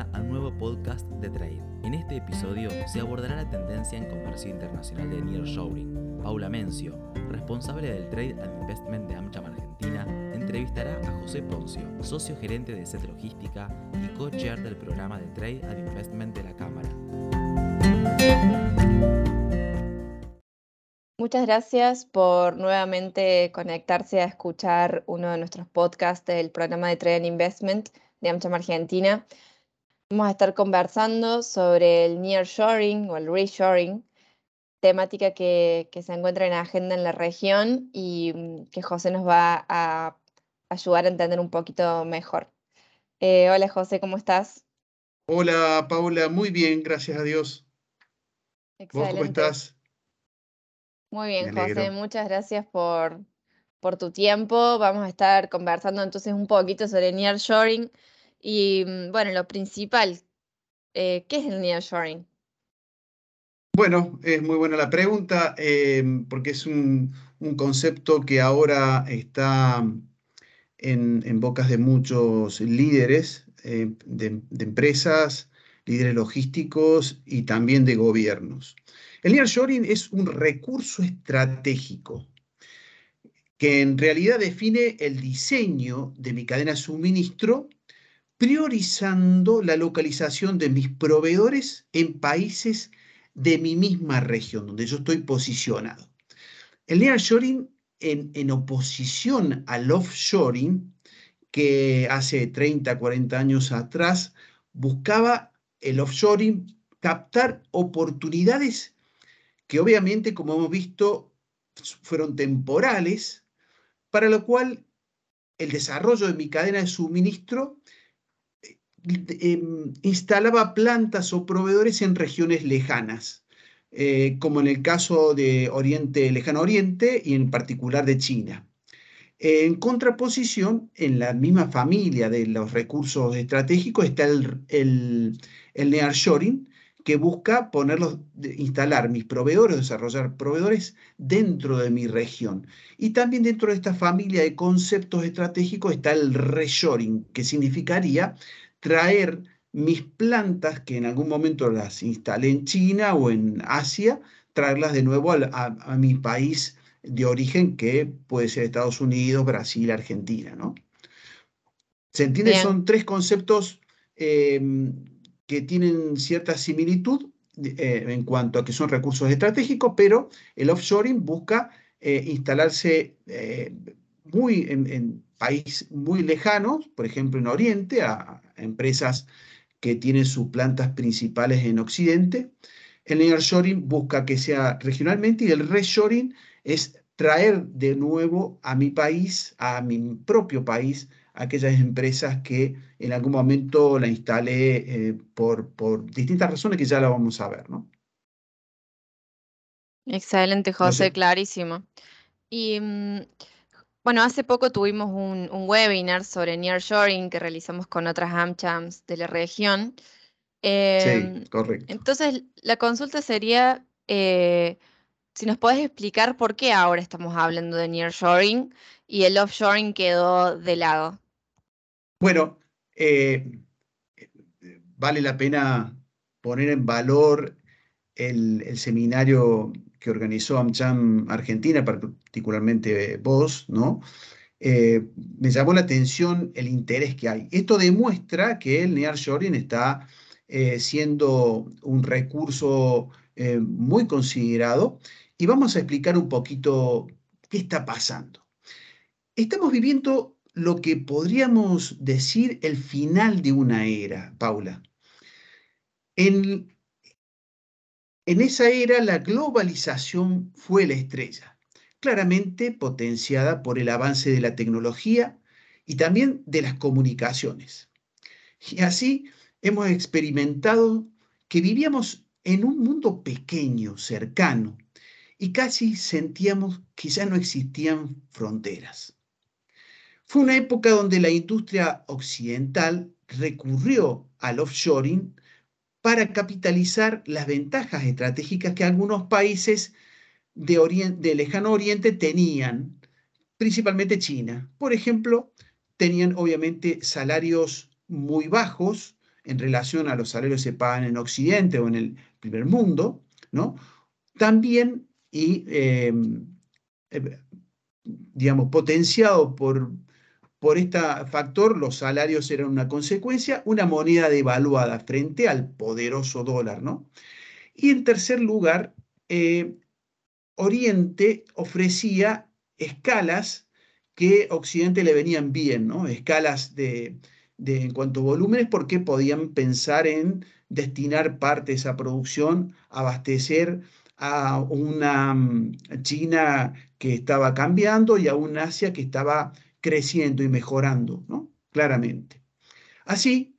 bienvenida al nuevo podcast de Trade. En este episodio se abordará la tendencia en comercio internacional de nearshoring. Paula Mencio, responsable del Trade and Investment de AmCham Argentina, entrevistará a José Poncio, socio gerente de SET Logística y co-chair del programa de Trade and Investment de la Cámara. Muchas gracias por nuevamente conectarse a escuchar uno de nuestros podcasts del programa de Trade and Investment de AmCham Argentina. Vamos a estar conversando sobre el nearshoring o el reshoring, temática que, se encuentra en agenda en la región y mm, que José nos va a ayudar a entender un poquito mejor. Eh, hola José, ¿cómo estás? Hola Paula, muy bien, gracias a Dios. ¿Vos cómo estás? Muy bien, José, muchas gracias por, por tu tiempo. Vamos a estar conversando entonces un poquito sobre nearshoring y mm, bueno, lo principal, eh, ¿qué es el nearshoring? Bueno, es muy buena la pregunta em, porque es un, concepto que ahora está en, bocas de muchos líderes eh, de, empresas, líderes logísticos y también de gobiernos. El nearshoring es un recurso estratégico que en realidad define el diseño de mi cadena de suministro, priorizando la localización de mis proveedores en países de mi misma región, donde yo estoy posicionado. El nearshoring, en, en oposición al offshoring, que hace 30, 40 años atrás buscaba el offshoring captar oportunidades que obviamente, como hemos visto, fueron temporales para lo cual el desarrollo de mi cadena de suministro em, instalaba plantas o proveedores en regiones lejanas, eh, como en el caso de Oriente, Lejano Oriente y en particular de China. En contraposición, en la misma familia de los recursos estratégicos está el, el, el nearshoring, que busca ponerlos, instalar mis proveedores, desarrollar proveedores dentro de mi región. Y también dentro de esta familia de conceptos estratégicos está el reshoring, que significaría traer mis plantas que en algún momento las instalé en China o en Asia, traerlas de nuevo a, mi país de origen, que puede ser Estados Unidos, Brasil, Argentina, ¿no? ¿Se entiende? Son tres conceptos em, que tienen cierta similitud eh, en cuanto a que son recursos estratégicos, pero el offshoring busca eh, instalarse eh, muy en, países muy lejanos, por ejemplo en Oriente, a, empresas que tienen sus plantas principales en Occidente. El nearshoring busca que sea regionalmente y el reshoring es traer de nuevo a mi país, a mi propio país, aquellas empresas que en algún momento la instalé eh, por, por, distintas razones que ya la vamos a ver, ¿no? Excelente, José, clarísimo. Y mm, bueno, hace poco tuvimos un, webinar sobre nearshoring que realizamos con otras AmChams de la región. sí, em, correcto. Entonces, la consulta sería eh, si nos puedes explicar por qué ahora estamos hablando de nearshoring y el offshoring quedó de lado. Bueno, eh, vale la pena poner en valor el, seminario que organizó AmCham Argentina, particularmente vos, ¿no? Eh, me llamó la atención el interés que hay. Esto demuestra que el nearshoring está eh, siendo un recurso muy considerado y vamos a explicar un poquito qué está pasando. Estamos viviendo lo que podríamos decir el final de una era, Paula. En, en esa era la globalización fue la estrella, claramente potenciada por el avance de la tecnología y también de las comunicaciones. Y así hemos experimentado que vivíamos en un mundo pequeño, cercano, y casi sentíamos que ya no existían fronteras. Fue una época donde la industria occidental recurrió al offshoring para capitalizar las ventajas estratégicas que algunos países de, lejano oriente tenían, principalmente China. Por ejemplo, tenían obviamente salarios muy bajos en relación a los salarios que se pagan en Occidente o en el primer mundo, ¿no? También, y em, eh, digamos, potenciado por, por este factor, los salarios eran una consecuencia, una moneda devaluada frente al poderoso dólar, ¿no? Y en tercer lugar, eh, Oriente ofrecía escalas que Occidente le venían bien, ¿no? Escalas de, en cuanto a volúmenes, porque podían pensar en destinar parte de esa producción abastecer a una mm, China que estaba cambiando y a un Asia que estaba creciendo y mejorando, ¿no? Claramente. Así,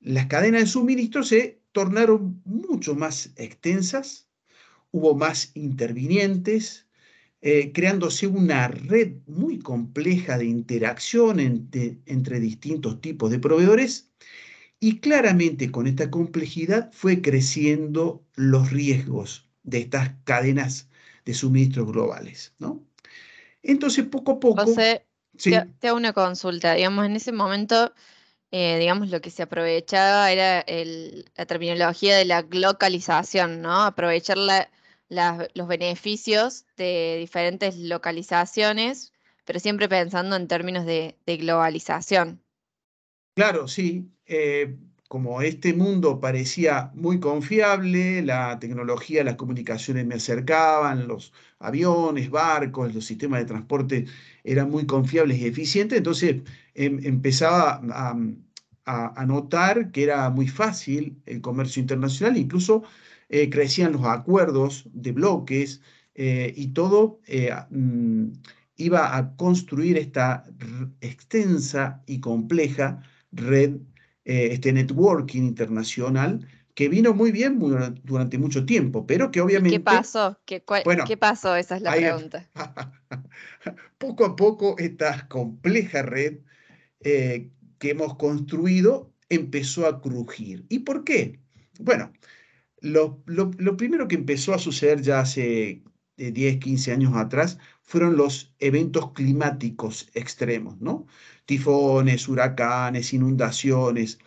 las cadenas de suministro se tornaron mucho más extensas, hubo más intervinientes, eh, creándose una red muy compleja de interacción entre distintos tipos de proveedores y claramente con esta complejidad fue creciendo los riesgos de estas cadenas de suministros globales, ¿no? Entonces, poco a poco... te, hago una consulta. Digamos, en ese momento, eh, digamos, lo que se aprovechaba era la terminología de la localización, ¿no? Aprovechar los beneficios de diferentes localizaciones, pero siempre pensando en términos de, globalización. Claro, sí. Eh, como este mundo parecía muy confiable, la tecnología, las comunicaciones me acercaban, los aviones, barcos, los sistemas de transporte eran muy confiables y eficientes, entonces em, empezaba a, notar que era muy fácil el comercio internacional, incluso eh, crecían los acuerdos de bloques eh, y todo eh, mm, iba a construir esta extensa y compleja red eh, este networking internacional que vino muy bien durante mucho tiempo, pero que obviamente... ¿Qué pasó? ¿Qué, bueno, ¿Qué pasó? Esa es la pregunta. poco a poco esta compleja red eh, que hemos construido empezó a crujir. ¿Y por qué? Bueno, lo, lo primero que empezó a suceder ya hace 10, 15 años atrás fueron los eventos climáticos extremos, ¿no? Tifones, huracanes, inundaciones.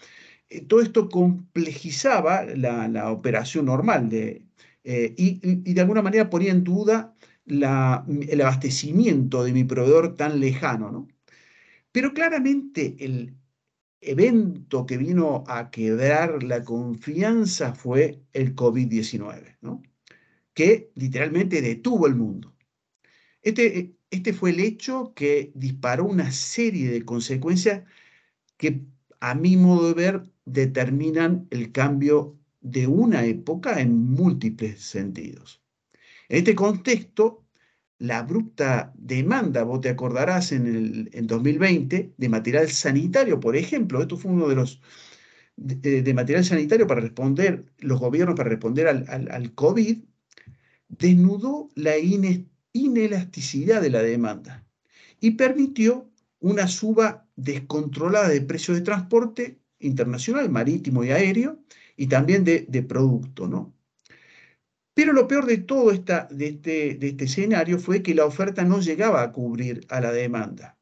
Eh, todo esto complejizaba la, operación normal de, eh, y, de alguna manera ponía en duda el abastecimiento de mi proveedor tan lejano, ¿no? Pero claramente el evento que vino a quebrar la confianza fue el COVID-19, ¿no? que literalmente detuvo el mundo. Este, este fue el hecho que disparó una serie de consecuencias que a mi modo de ver determinan el cambio de una época en múltiples sentidos. En este contexto, la abrupta demanda, vos te acordarás en el 2020, de material sanitario, por ejemplo, esto fue uno de los de, material sanitario para responder, los gobiernos para responder al, al, al COVID, desnudó la inelasticidad de la demanda y permitió una suba descontrolada de precios de transporte internacional, marítimo y aéreo, y también de, producto, ¿no? Pero lo peor de todo este, este escenario fue que la oferta no llegaba a cubrir a la demanda.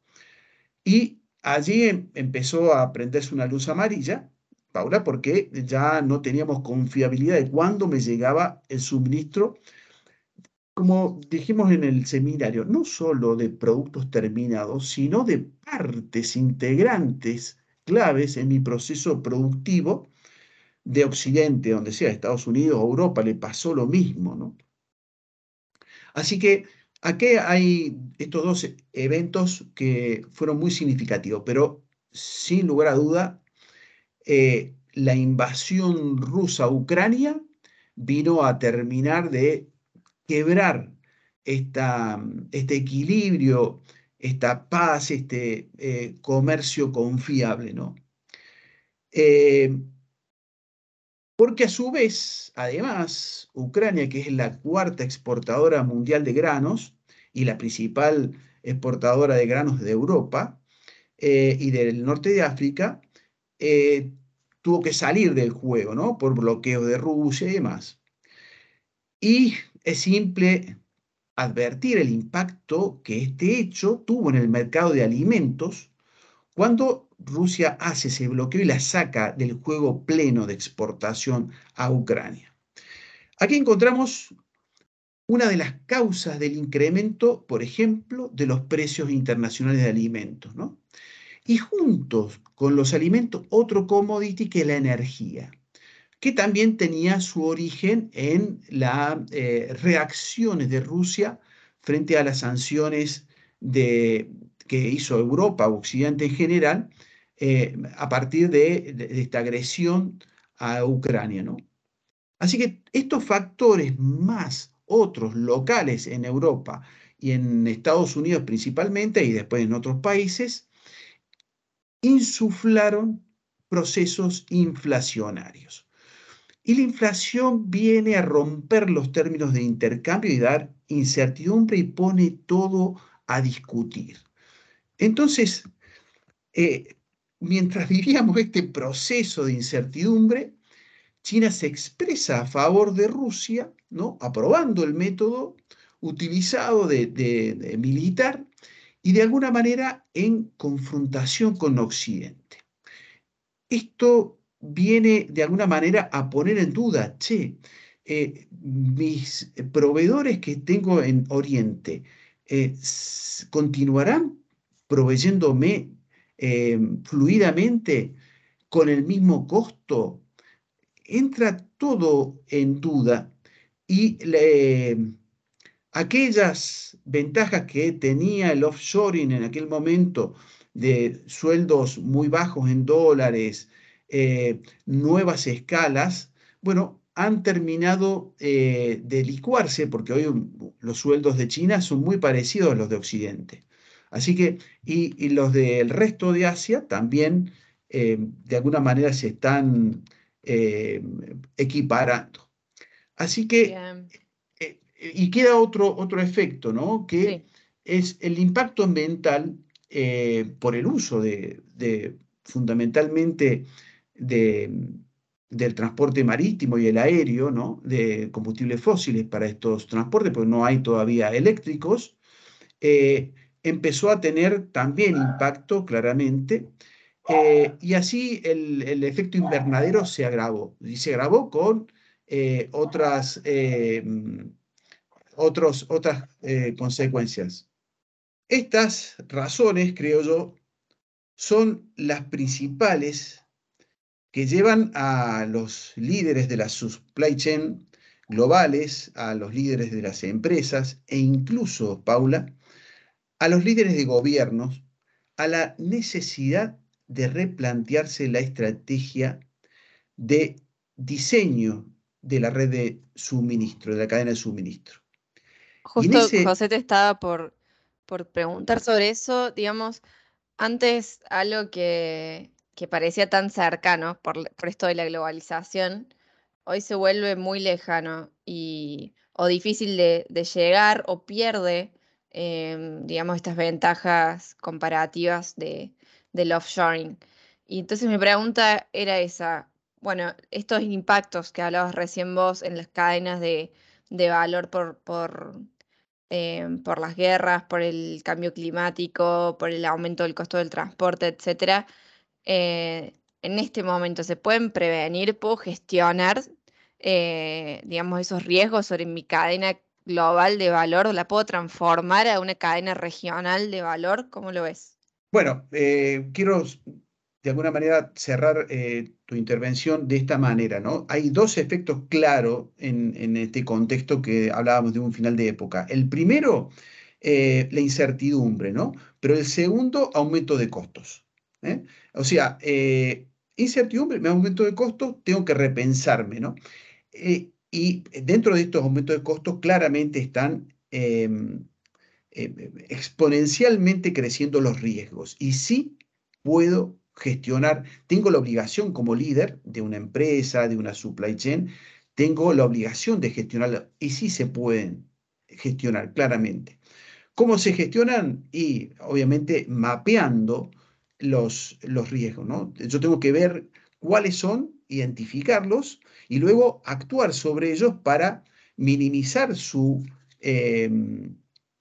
Y allí em, empezó a prenderse una luz amarilla, Paula, porque ya no teníamos confiabilidad de cuándo me llegaba el suministro como dijimos en el seminario, no solo de productos terminados, sino de partes integrantes claves en mi proceso productivo de Occidente, donde sea, Estados Unidos o Europa, le pasó lo mismo, ¿no? Así que aquí hay estos dos eventos que fueron muy significativos, pero sin lugar a duda, eh, la invasión rusa a Ucrania vino a terminar de quebrar este equilibrio, esta paz, este eh, comercio confiable, ¿no? Eh, porque a su vez, además, Ucrania, que es la cuarta exportadora mundial de granos y la principal exportadora de granos de Europa eh, y del norte de África, tuvo que salir del juego, ¿no? Por bloqueo de Rusia y demás. Y es simple advertir el impacto que este hecho tuvo en el mercado de alimentos cuando Rusia hace ese bloqueo y la saca del juego pleno de exportación a Ucrania. Aquí encontramos una de las causas del incremento, por ejemplo, de los precios internacionales de alimentos, ¿no? Y juntos con los alimentos, otro commodity que es la energía, que también tenía su origen en las eh, reacciones de Rusia frente a las sanciones que hizo Europa, Occidente en general, eh, a partir de, de, esta agresión a Ucrania. ¿no? Así que estos factores más otros locales en Europa y en Estados Unidos principalmente y después en otros países, insuflaron procesos inflacionarios. Y la inflación viene a romper los términos de intercambio y dar incertidumbre y pone todo a discutir. Entonces, eh, mientras vivíamos este proceso de incertidumbre, China se expresa a favor de Rusia, ¿no? aprobando el método utilizado de, militar y de alguna manera en confrontación con Occidente. Esto viene de alguna manera a poner en duda, che, eh, mis proveedores que tengo en Oriente eh, continuarán proveyéndome eh, fluidamente con el mismo costo, entra todo en duda y aquellas ventajas que tenía el offshoring en aquel momento de sueldos muy bajos en dólares, eh, nuevas escalas, bueno, han terminado eh, de licuarse porque hoy los sueldos de China son muy parecidos a los de Occidente. Así que, y, los del resto de Asia también eh, de alguna manera se están equiparando. Así que, y queda otro, otro efecto, ¿no? Que es el impacto ambiental por el uso de, fundamentalmente del transporte marítimo y el aéreo, ¿no? De combustibles fósiles para estos transportes, porque no hay todavía eléctricos empezó a tener también impacto claramente eh, y así el, efecto invernadero se agravó y se agravó con eh, otras, eh, otras consecuencias. Estas razones, creo yo, son las principales que llevan a los líderes de la supply chain globales, a los líderes de las empresas e incluso, Paula, a los líderes de gobiernos a la necesidad de replantearse la estrategia de diseño de la red de suministro, de la cadena de suministro. Justo José te estaba por, por preguntar sobre eso, digamos, antes algo que, parecía tan cercano por, esto de la globalización, hoy se vuelve muy lejano y, o difícil de, de llegar o pierde Em, digamos, estas ventajas comparativas de, del offshoring. Y entonces mi pregunta era esa, bueno, estos impactos que hablabas recién vos en las cadenas de, valor por, por, em, por, las guerras, por el cambio climático, por el aumento del costo del transporte, etcétera, eh, en este momento se pueden prevenir, puedo gestionar, eh, digamos, esos riesgos sobre mi cadena global de valor, la puedo transformar a una cadena regional de valor? ¿Cómo lo ves? Bueno, eh, quiero de alguna manera cerrar tu intervención de esta manera, ¿no? Hay dos efectos claros en, este contexto que hablábamos de un final de época. El primero, la incertidumbre, ¿no? Pero el segundo, aumento de costos. O sea, incertidumbre, aumento de costos, tengo que repensarme, ¿no? Y dentro de estos aumentos de costos claramente están em, em, exponencialmente creciendo los riesgos. Y sí puedo gestionar, tengo la obligación como líder de una empresa, de una supply chain, tengo la obligación de gestionarlo y sí se pueden gestionar claramente. ¿Cómo se gestionan? Y obviamente mapeando los, los riesgos. ¿no? Yo tengo que ver cuáles son, identificarlos y luego actuar sobre ellos para minimizar su em,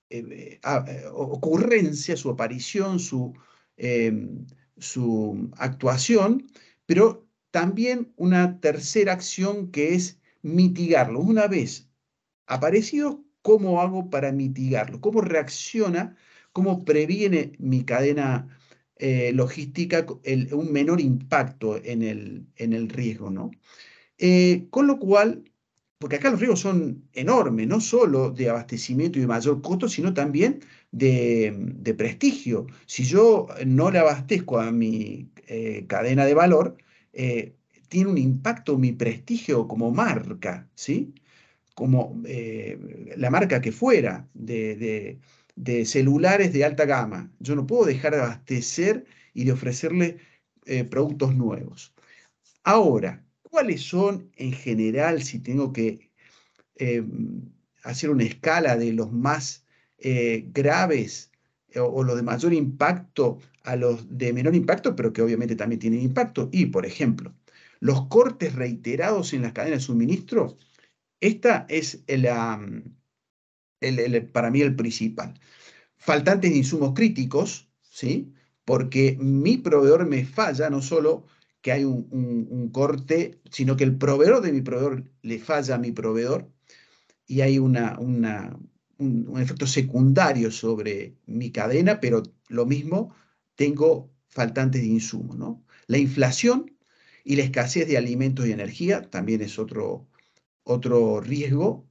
eh, eh, ocurrencia, su aparición, su, em, su actuación, pero también una tercera acción que es mitigarlo. Una vez aparecido, ¿cómo hago para mitigarlo? ¿Cómo reacciona? ¿Cómo previene mi cadena eh, logística un menor impacto en el, en el riesgo? ¿no? Eh, con lo cual, porque acá los riesgos son enormes, no solo de abastecimiento y de mayor costo, sino también de, prestigio. Si yo no le abastezco a mi eh, cadena de valor, tiene un impacto mi prestigio como marca, ¿sí? Como la marca que fuera de, celulares de alta gama. Yo no puedo dejar de abastecer y de ofrecerle productos nuevos. Ahora, ¿cuáles son en general, si tengo que hacer una escala de los más eh, graves eh, o, los de mayor impacto a los de menor impacto, pero que obviamente también tienen impacto. Y, por ejemplo, los cortes reiterados en las cadenas de suministro, esta es para mí el principal. Faltantes de insumos críticos, ¿sí? porque mi proveedor me falla, no solo que hay un, corte, sino que el proveedor de mi proveedor le falla a mi proveedor y hay una, un, efecto secundario sobre mi cadena, pero lo mismo tengo faltantes de insumos. ¿no? La inflación y la escasez de alimentos y energía también es otro, otro riesgo.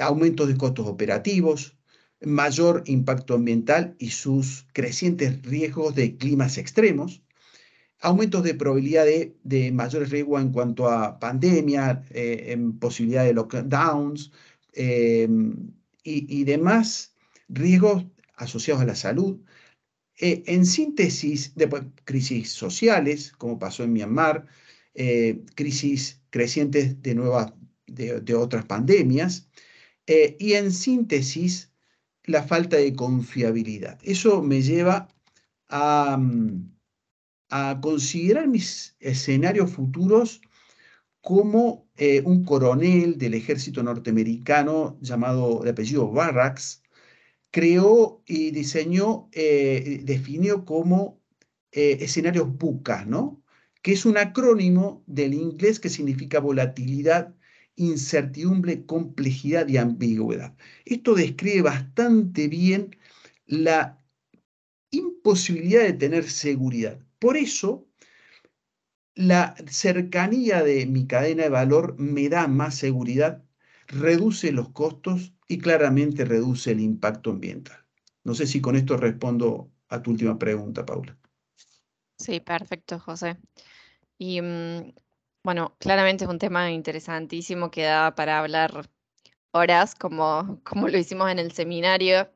Aumentos de costos operativos, mayor impacto ambiental y sus crecientes riesgos de climas extremos, aumentos de probabilidad de, mayores riesgos en cuanto a pandemia, eh, en posibilidad de lockdowns, eh, y, demás riesgos asociados a la salud. Eh, en síntesis, después, crisis sociales, como pasó en Myanmar, eh, crisis crecientes de, nuevas, de, otras pandemias, eh, y en síntesis, la falta de confiabilidad. Eso me lleva a, mm, considerar mis escenarios futuros como eh, un coronel del ejército norteamericano llamado de apellido Barracks creó y diseñó, eh, definió como escenarios BUCA, ¿no? que es un acrónimo del inglés que significa volatilidad, incertidumbre, complejidad y ambigüedad. Esto describe bastante bien la imposibilidad de tener seguridad. Por eso, la cercanía de mi cadena de valor me da más seguridad, reduce los costos y claramente reduce el impacto ambiental. No sé si con esto respondo a tu última pregunta, Paula. Sí, perfecto, José. Y mm, bueno, claramente es un tema interesantísimo que da para hablar horas, como, como lo hicimos en el seminario,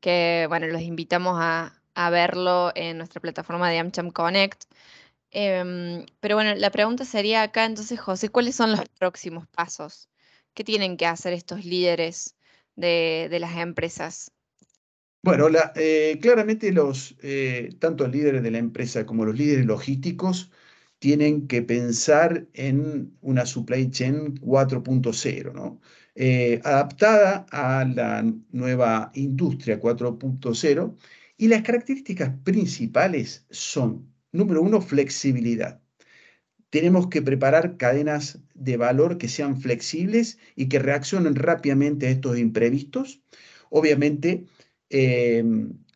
que bueno, los invitamos a, a verlo en nuestra plataforma de AmCham Connect. Em, pero bueno, la pregunta sería acá entonces, José, ¿cuáles son los próximos pasos? ¿Qué tienen que hacer estos líderes de, las empresas? Bueno, eh, claramente los, eh, tanto los líderes de la empresa como los líderes logísticos tienen que pensar en una supply chain 4.0, ¿no? Eh, adaptada a la nueva industria 4.0 y las características principales son Número uno, flexibilidad. Tenemos que preparar cadenas de valor que sean flexibles y que reaccionen rápidamente a estos imprevistos. Obviamente, eh,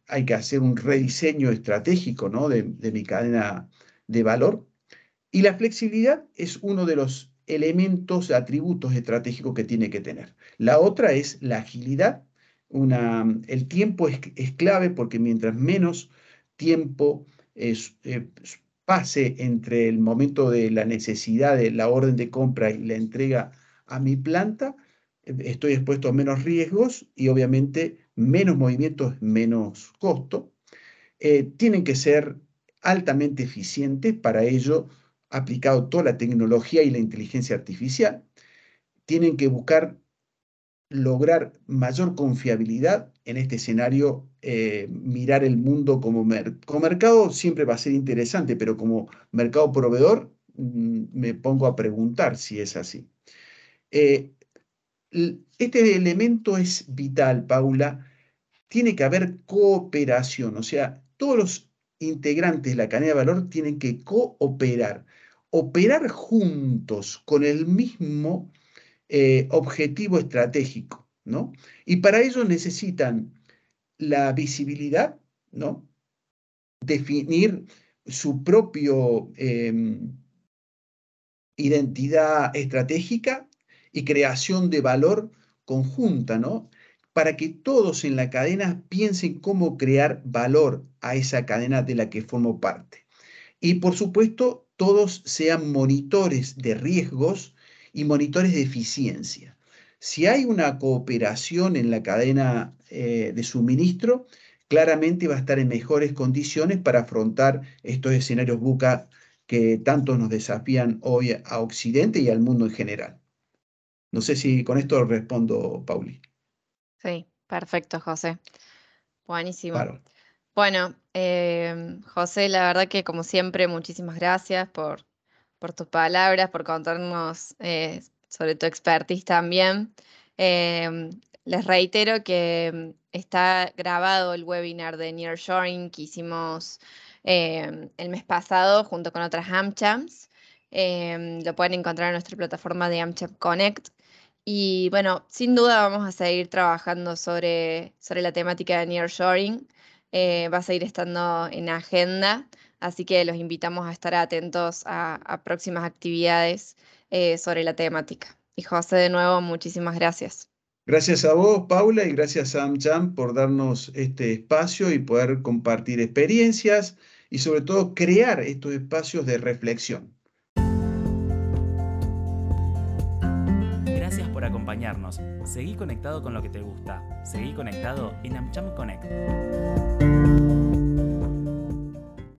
hay que hacer un rediseño estratégico de mi cadena de valor. Y la flexibilidad es uno de los elementos, atributos estratégicos que tiene que tener. La otra es la agilidad. Una, el tiempo es, es clave porque mientras menos tiempo eh, pase entre el momento de la necesidad de la orden de compra y la entrega a mi planta, estoy expuesto a menos riesgos y obviamente menos movimientos, menos costo. Eh, tienen que ser altamente eficientes, para ello aplicado toda la tecnología y la inteligencia artificial. Tienen que buscar lograr mayor confiabilidad en este escenario, eh, mirar el mundo como, mercado siempre va a ser interesante, pero como mercado proveedor mm, me pongo a preguntar si es así. Eh, este elemento es vital, Paula. Tiene que haber cooperación, o sea, todos los integrantes de la cadena de valor tienen que cooperar, operar juntos con el mismo eh, objetivo estratégico, ¿no? Y para ello necesitan la visibilidad, ¿no? Definir su propio em, identidad estratégica y creación de valor conjunta, ¿no? Para que todos en la cadena piensen cómo crear valor a esa cadena de la que formo parte. Y por supuesto, todos sean monitores de riesgos y monitores de eficiencia. Si hay una cooperación en la cadena eh, de suministro, claramente va a estar en mejores condiciones para afrontar estos escenarios buca que tanto nos desafían hoy a Occidente y al mundo en general. No sé si con esto respondo, Pauli. Sí, perfecto, José. Buenísimo. Bueno, em, José, la verdad que como siempre, muchísimas gracias por, tus palabras, por contarnos eh, sobre tu expertise también. Em, les reitero que está grabado el webinar de Nearshoring que hicimos em, el mes pasado junto con otras AmChams. lo pueden encontrar en nuestra plataforma de AmCham Connect. Y bueno, sin duda vamos a seguir trabajando sobre, sobre la temática de Nearshoring. Eh, va a seguir estando en agenda, así que los invitamos a estar atentos a, próximas actividades eh, sobre la temática. Y José, de nuevo, muchísimas gracias. Gracias a vos, Paula, y gracias a AmCham por darnos este espacio y poder compartir experiencias y sobre todo crear estos espacios de reflexión. acompañarnos. Seguí conectado con lo que te gusta. Seguí conectado en AmCham Connect.